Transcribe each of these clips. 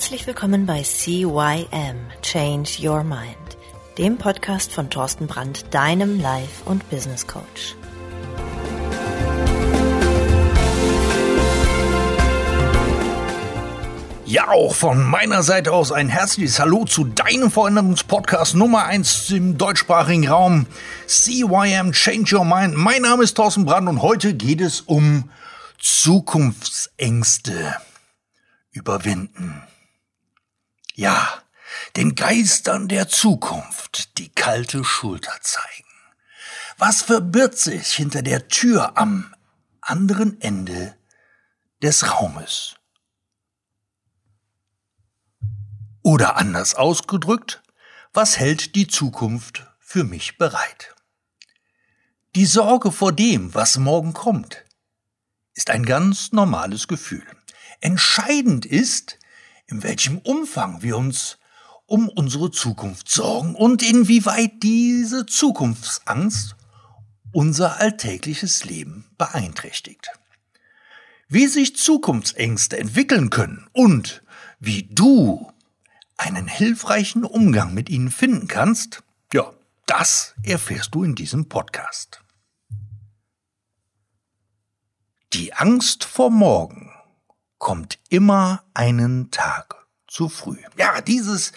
Herzlich willkommen bei CYM Change Your Mind, dem Podcast von Thorsten Brandt, deinem Life- und Business Coach. Ja, auch von meiner Seite aus ein herzliches Hallo zu deinem Veränderungspodcast Nummer 1 im deutschsprachigen Raum. CYM Change Your Mind. Mein Name ist Thorsten Brandt und heute geht es um Zukunftsängste überwinden. Ja, den Geistern der Zukunft die kalte Schulter zeigen. Was verbirgt sich hinter der Tür am anderen Ende des Raumes? Oder anders ausgedrückt, was hält die Zukunft für mich bereit? Die Sorge vor dem, was morgen kommt, ist ein ganz normales Gefühl. Entscheidend ist, in welchem Umfang wir uns um unsere Zukunft sorgen und inwieweit diese Zukunftsangst unser alltägliches Leben beeinträchtigt. Wie sich Zukunftsängste entwickeln können und wie du einen hilfreichen Umgang mit ihnen finden kannst, ja, das erfährst du in diesem Podcast. Die Angst vor morgen kommt immer einen Tag zu früh. Ja, dieses,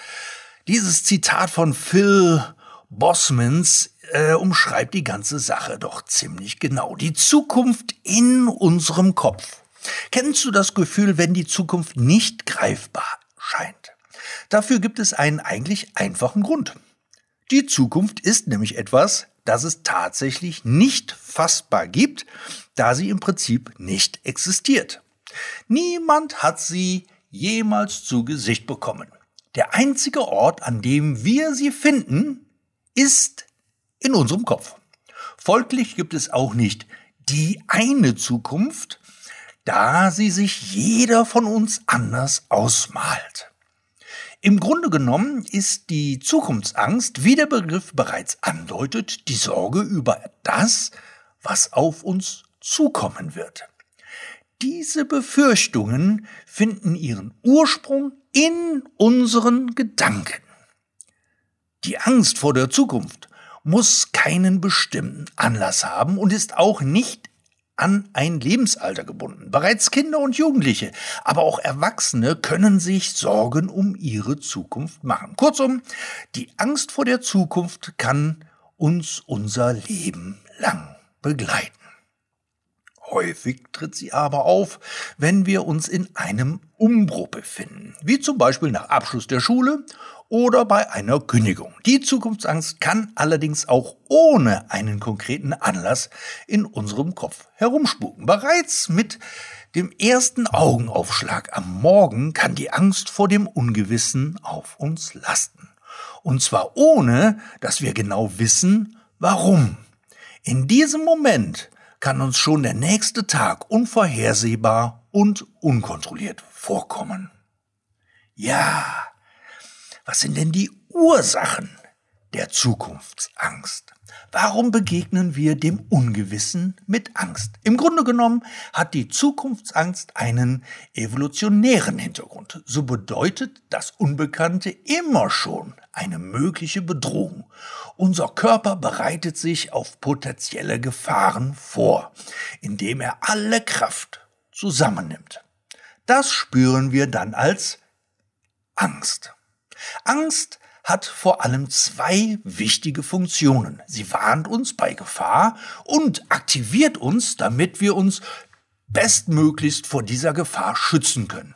dieses Zitat von Phil Bosmans äh, umschreibt die ganze Sache doch ziemlich genau. Die Zukunft in unserem Kopf. Kennst du das Gefühl, wenn die Zukunft nicht greifbar scheint? Dafür gibt es einen eigentlich einfachen Grund. Die Zukunft ist nämlich etwas, das es tatsächlich nicht fassbar gibt, da sie im Prinzip nicht existiert. Niemand hat sie jemals zu Gesicht bekommen. Der einzige Ort, an dem wir sie finden, ist in unserem Kopf. Folglich gibt es auch nicht die eine Zukunft, da sie sich jeder von uns anders ausmalt. Im Grunde genommen ist die Zukunftsangst, wie der Begriff bereits andeutet, die Sorge über das, was auf uns zukommen wird. Diese Befürchtungen finden ihren Ursprung in unseren Gedanken. Die Angst vor der Zukunft muss keinen bestimmten Anlass haben und ist auch nicht an ein Lebensalter gebunden. Bereits Kinder und Jugendliche, aber auch Erwachsene können sich Sorgen um ihre Zukunft machen. Kurzum, die Angst vor der Zukunft kann uns unser Leben lang begleiten. Häufig tritt sie aber auf, wenn wir uns in einem Umbruch befinden, wie zum Beispiel nach Abschluss der Schule oder bei einer Kündigung. Die Zukunftsangst kann allerdings auch ohne einen konkreten Anlass in unserem Kopf herumspuken. Bereits mit dem ersten Augenaufschlag am Morgen kann die Angst vor dem Ungewissen auf uns lasten. Und zwar ohne, dass wir genau wissen, warum. In diesem Moment kann uns schon der nächste Tag unvorhersehbar und unkontrolliert vorkommen. Ja, was sind denn die Ursachen der Zukunftsangst? Warum begegnen wir dem Ungewissen mit Angst? Im Grunde genommen hat die Zukunftsangst einen evolutionären Hintergrund. So bedeutet das Unbekannte immer schon eine mögliche Bedrohung. Unser Körper bereitet sich auf potenzielle Gefahren vor, indem er alle Kraft zusammennimmt. Das spüren wir dann als Angst. Angst hat vor allem zwei wichtige Funktionen. Sie warnt uns bei Gefahr und aktiviert uns, damit wir uns bestmöglichst vor dieser Gefahr schützen können.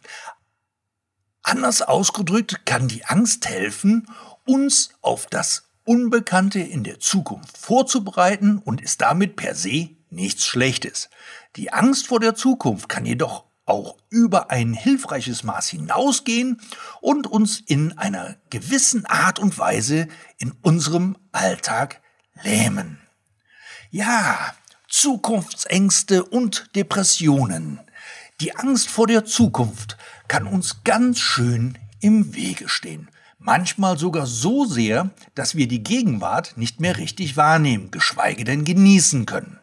Anders ausgedrückt kann die Angst helfen, uns auf das Unbekannte in der Zukunft vorzubereiten und ist damit per se nichts Schlechtes. Die Angst vor der Zukunft kann jedoch auch über ein hilfreiches Maß hinausgehen und uns in einer gewissen Art und Weise in unserem Alltag lähmen. Ja, Zukunftsängste und Depressionen. Die Angst vor der Zukunft kann uns ganz schön im Wege stehen. Manchmal sogar so sehr, dass wir die Gegenwart nicht mehr richtig wahrnehmen, geschweige denn genießen können.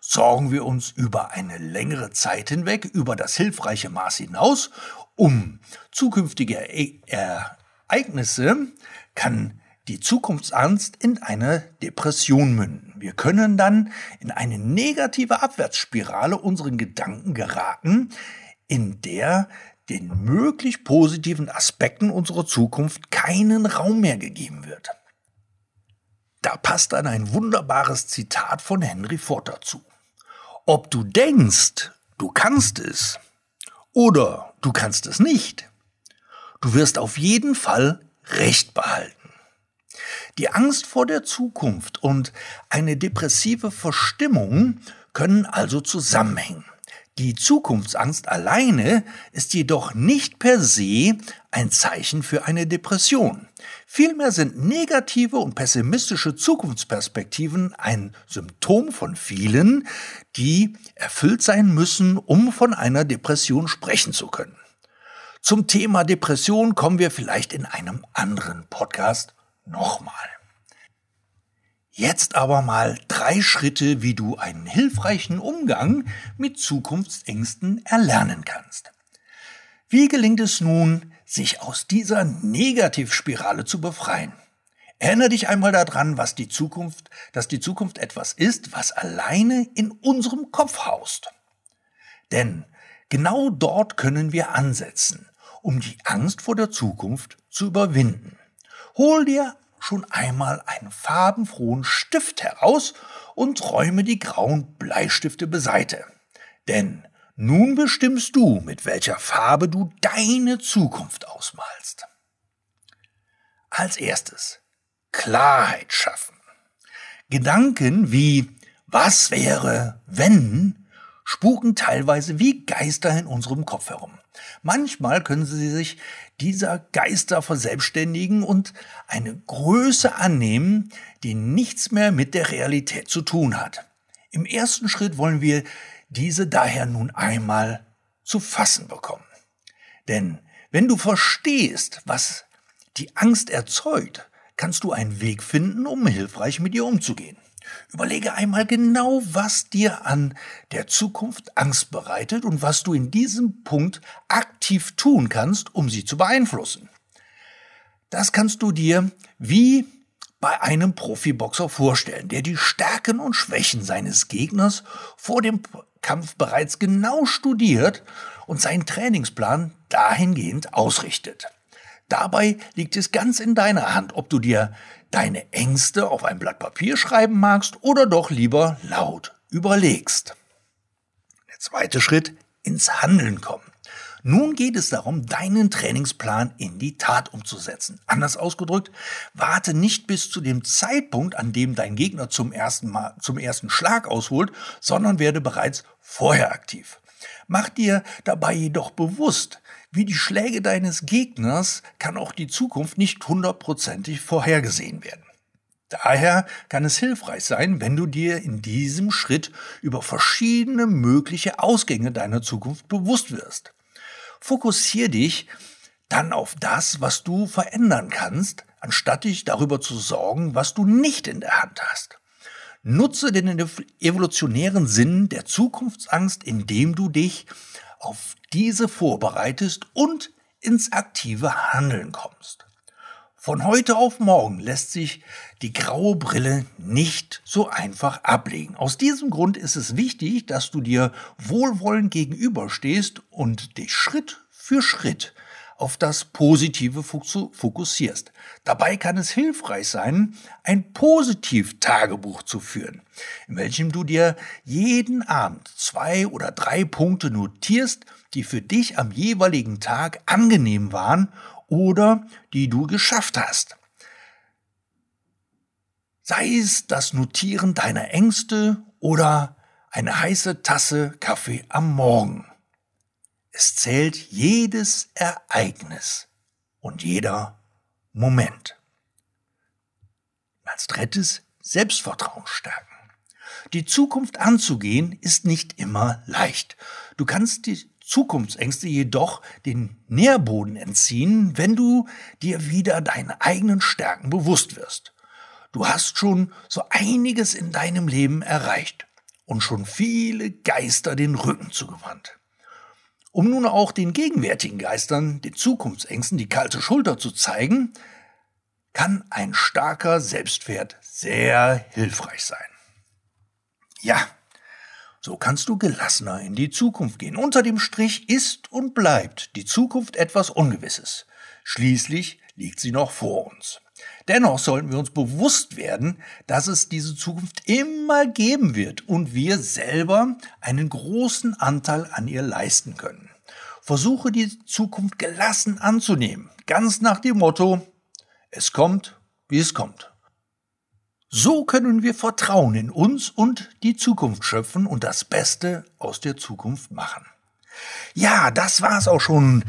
Sorgen wir uns über eine längere Zeit hinweg über das hilfreiche Maß hinaus um zukünftige Ereignisse kann die Zukunftsangst in eine Depression münden. Wir können dann in eine negative Abwärtsspirale unseren Gedanken geraten, in der den möglich positiven Aspekten unserer Zukunft keinen Raum mehr gegeben wird. Da passt dann ein wunderbares Zitat von Henry Ford dazu. Ob du denkst, du kannst es oder du kannst es nicht, du wirst auf jeden Fall Recht behalten. Die Angst vor der Zukunft und eine depressive Verstimmung können also zusammenhängen. Die Zukunftsangst alleine ist jedoch nicht per se ein Zeichen für eine Depression. Vielmehr sind negative und pessimistische Zukunftsperspektiven ein Symptom von vielen, die erfüllt sein müssen, um von einer Depression sprechen zu können. Zum Thema Depression kommen wir vielleicht in einem anderen Podcast nochmal. Jetzt aber mal drei Schritte, wie du einen hilfreichen Umgang mit Zukunftsängsten erlernen kannst. Wie gelingt es nun, sich aus dieser Negativspirale zu befreien? Erinnere dich einmal daran, was die Zukunft, dass die Zukunft etwas ist, was alleine in unserem Kopf haust. Denn genau dort können wir ansetzen, um die Angst vor der Zukunft zu überwinden. Hol dir schon einmal einen farbenfrohen Stift heraus und räume die grauen Bleistifte beiseite. Denn nun bestimmst du, mit welcher Farbe du deine Zukunft ausmalst. Als erstes Klarheit schaffen. Gedanken wie was wäre, wenn, spuken teilweise wie Geister in unserem Kopf herum. Manchmal können sie sich dieser Geister verselbstständigen und eine Größe annehmen, die nichts mehr mit der Realität zu tun hat. Im ersten Schritt wollen wir diese daher nun einmal zu fassen bekommen. Denn wenn du verstehst, was die Angst erzeugt, kannst du einen Weg finden, um hilfreich mit ihr umzugehen. Überlege einmal genau, was dir an der Zukunft Angst bereitet und was du in diesem Punkt aktiv tun kannst, um sie zu beeinflussen. Das kannst du dir wie bei einem Profiboxer vorstellen, der die Stärken und Schwächen seines Gegners vor dem Kampf bereits genau studiert und seinen Trainingsplan dahingehend ausrichtet. Dabei liegt es ganz in deiner Hand, ob du dir deine Ängste auf ein Blatt Papier schreiben magst oder doch lieber laut überlegst. Der zweite Schritt, ins Handeln kommen. Nun geht es darum, deinen Trainingsplan in die Tat umzusetzen. Anders ausgedrückt, warte nicht bis zu dem Zeitpunkt, an dem dein Gegner zum ersten Mal, zum ersten Schlag ausholt, sondern werde bereits vorher aktiv. Mach dir dabei jedoch bewusst, wie die Schläge deines Gegners kann auch die Zukunft nicht hundertprozentig vorhergesehen werden. Daher kann es hilfreich sein, wenn du dir in diesem Schritt über verschiedene mögliche Ausgänge deiner Zukunft bewusst wirst. Fokussier dich dann auf das, was du verändern kannst, anstatt dich darüber zu sorgen, was du nicht in der Hand hast. Nutze den evolutionären Sinn der Zukunftsangst, indem du dich auf diese vorbereitest und ins aktive Handeln kommst. Von heute auf morgen lässt sich die graue Brille nicht so einfach ablegen. Aus diesem Grund ist es wichtig, dass du dir wohlwollend gegenüberstehst und dich Schritt für Schritt auf das Positive fokussierst. Dabei kann es hilfreich sein, ein Positiv-Tagebuch zu führen, in welchem du dir jeden Abend zwei oder drei Punkte notierst, die für dich am jeweiligen Tag angenehm waren oder die du geschafft hast. Sei es das Notieren deiner Ängste oder eine heiße Tasse Kaffee am Morgen. Es zählt jedes Ereignis und jeder Moment. Als drittes Selbstvertrauen stärken. Die Zukunft anzugehen ist nicht immer leicht. Du kannst die Zukunftsängste jedoch den Nährboden entziehen, wenn du dir wieder deine eigenen Stärken bewusst wirst. Du hast schon so einiges in deinem Leben erreicht und schon viele Geister den Rücken zugewandt. Um nun auch den gegenwärtigen Geistern, den Zukunftsängsten, die kalte Schulter zu zeigen, kann ein starker Selbstwert sehr hilfreich sein. Ja, so kannst du gelassener in die Zukunft gehen. Unter dem Strich ist und bleibt die Zukunft etwas Ungewisses. Schließlich liegt sie noch vor uns. Dennoch sollten wir uns bewusst werden, dass es diese Zukunft immer geben wird und wir selber einen großen Anteil an ihr leisten können. Versuche die Zukunft gelassen anzunehmen, ganz nach dem Motto, es kommt, wie es kommt. So können wir Vertrauen in uns und die Zukunft schöpfen und das Beste aus der Zukunft machen. Ja, das war's auch schon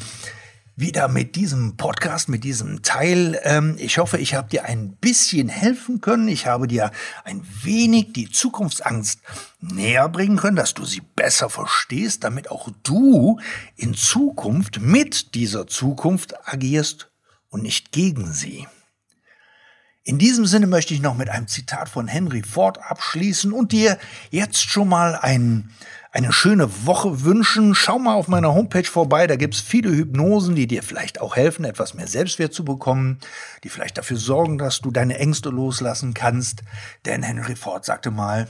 wieder mit diesem Podcast, mit diesem Teil. Ähm, ich hoffe, ich habe dir ein bisschen helfen können. Ich habe dir ein wenig die Zukunftsangst näher bringen können, dass du sie besser verstehst, damit auch du in Zukunft mit dieser Zukunft agierst und nicht gegen sie. In diesem Sinne möchte ich noch mit einem Zitat von Henry Ford abschließen und dir jetzt schon mal ein, eine schöne Woche wünschen. Schau mal auf meiner Homepage vorbei, da gibt's viele Hypnosen, die dir vielleicht auch helfen, etwas mehr Selbstwert zu bekommen, die vielleicht dafür sorgen, dass du deine Ängste loslassen kannst. Denn Henry Ford sagte mal,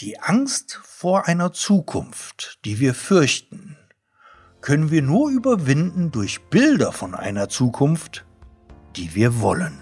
die Angst vor einer Zukunft, die wir fürchten, können wir nur überwinden durch Bilder von einer Zukunft, die wir wollen.